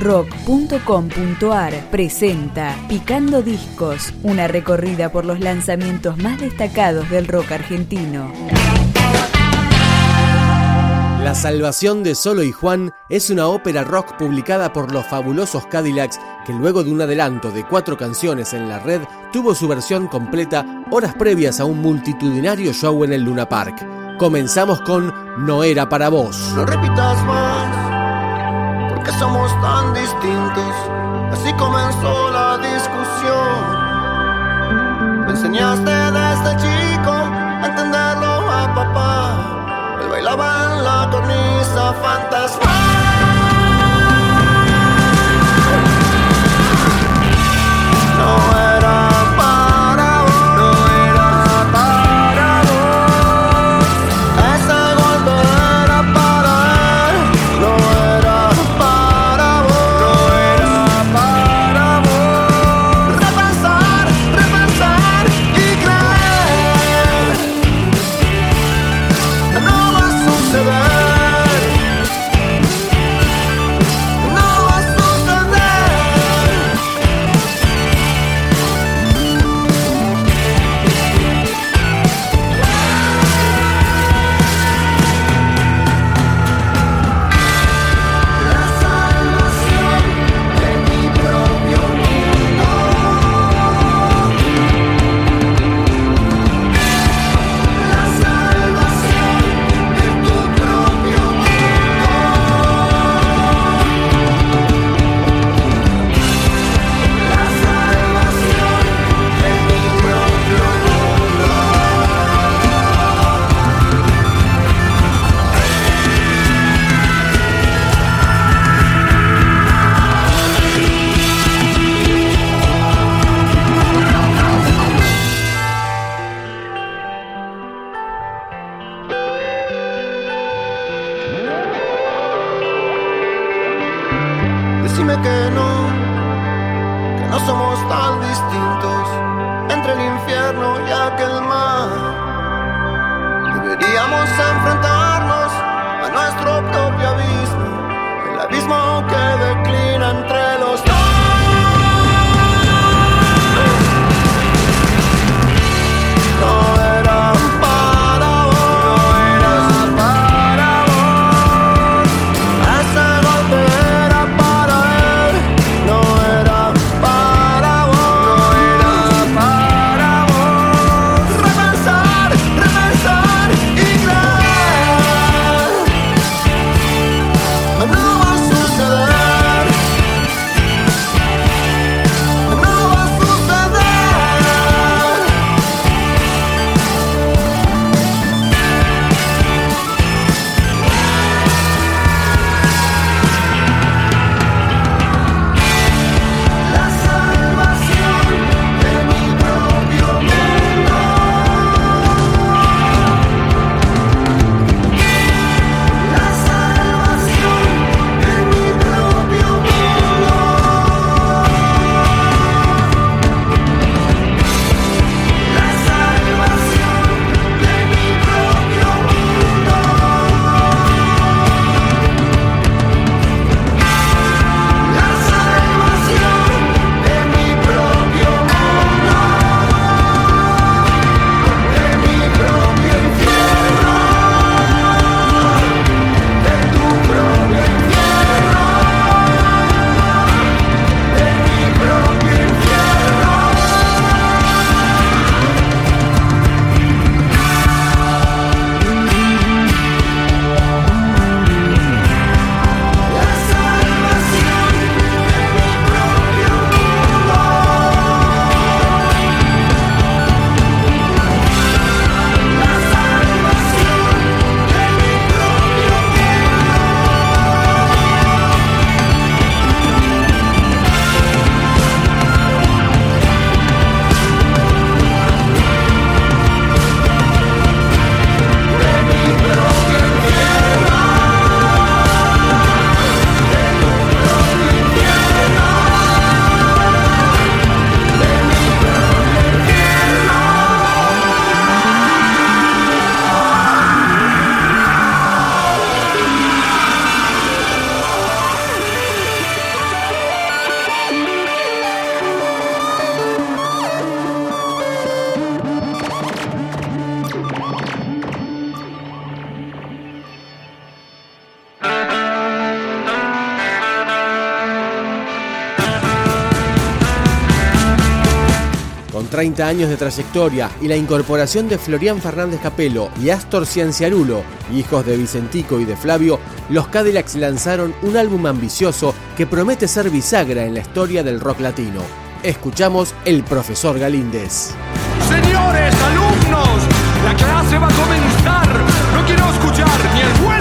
rock.com.ar presenta Picando Discos, una recorrida por los lanzamientos más destacados del rock argentino. La Salvación de Solo y Juan es una ópera rock publicada por los fabulosos Cadillacs que luego de un adelanto de cuatro canciones en la red tuvo su versión completa horas previas a un multitudinario show en el Luna Park. Comenzamos con No era para vos. No repitas más, somos tan distintos. Así comenzó la discusión. Me enseñaste desde chico a entenderlo a papá. Él bailaba en la cornisa fantasma. 30 años de trayectoria y la incorporación de Florian Fernández Capello y Astor Cianciarulo, hijos de Vicentico y de Flavio, los Cadillacs lanzaron un álbum ambicioso que promete ser bisagra en la historia del rock latino. Escuchamos El Profesor Galíndez. Señores alumnos, la clase va a comenzar. No quiero escuchar ni el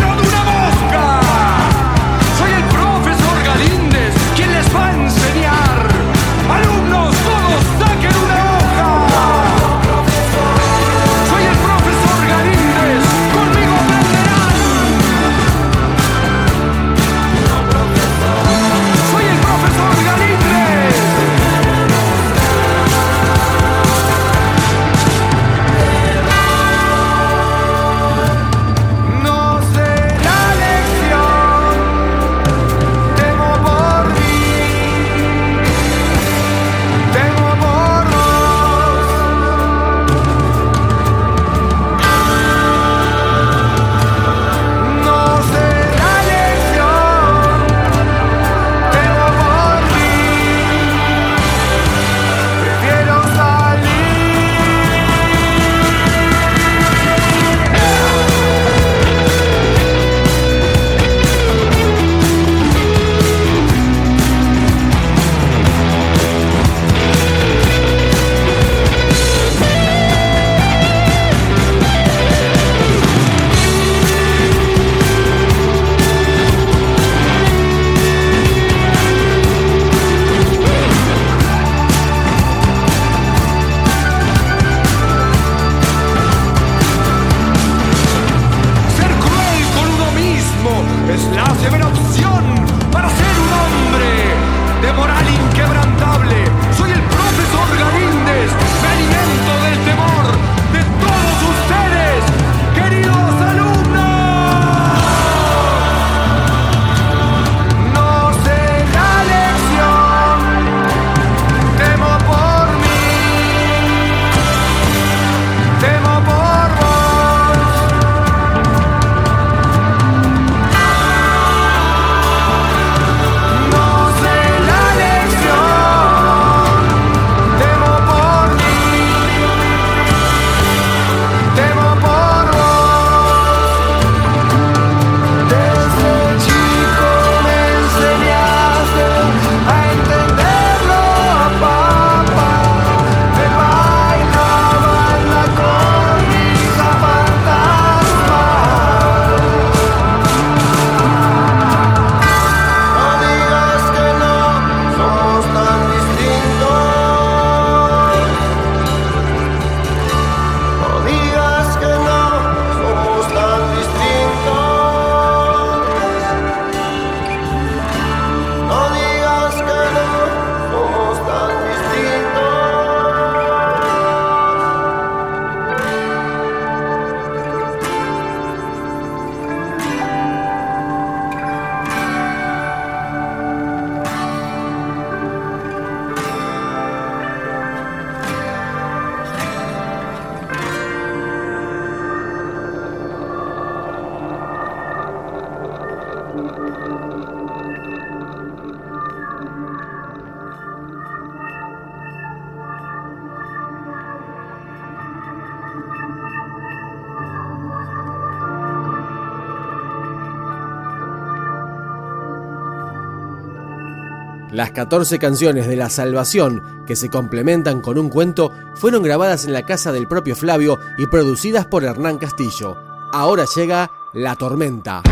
Las 14 canciones de La Salvación, que se complementan con un cuento, fueron grabadas en la casa del propio Flavio y producidas por Hernán Castillo. Ahora llega La Tormenta.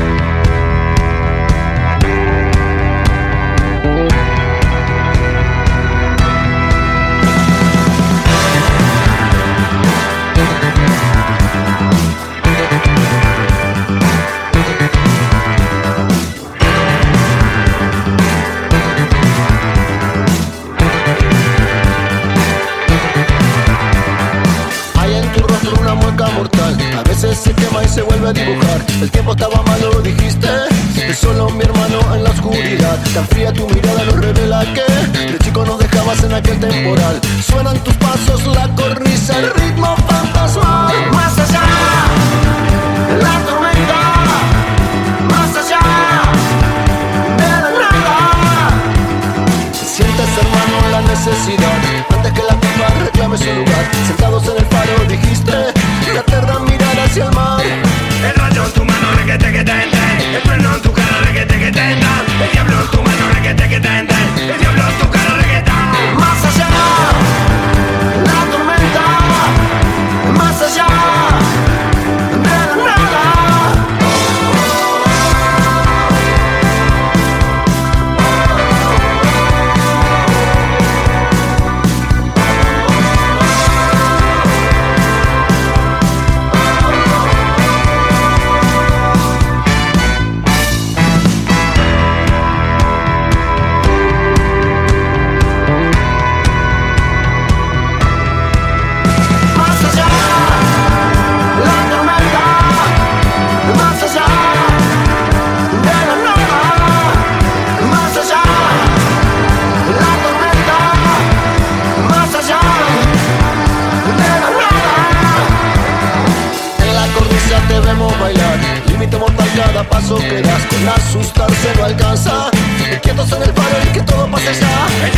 Nos revela que de chico nos dejabas en aquel temporal. Suenan tus pasos, la cornisa, el ritmo fantasmal. Más allá de la tormenta. Más allá de la nada. Sientes hermano la necesidad Antes que la pipa reclame su star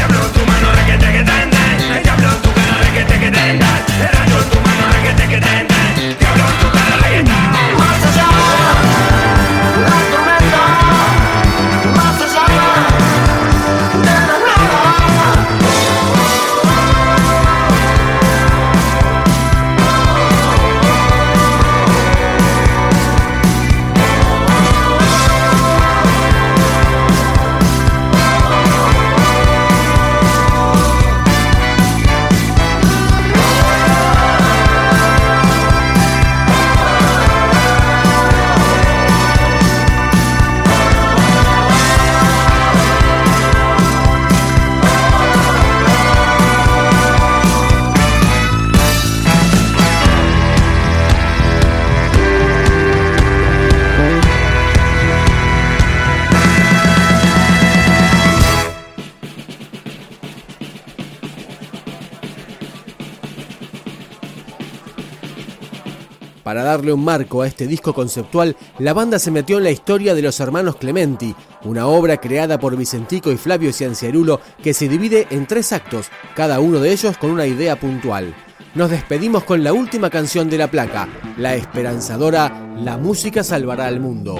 Para darle un marco a este disco conceptual, la banda se metió en la historia de los hermanos Clementi, una obra creada por Vicentico y Flavio Cianciarulo que se divide en tres actos, cada uno de ellos con una idea puntual. Nos despedimos con la última canción de la placa, la esperanzadora La música salvará al mundo.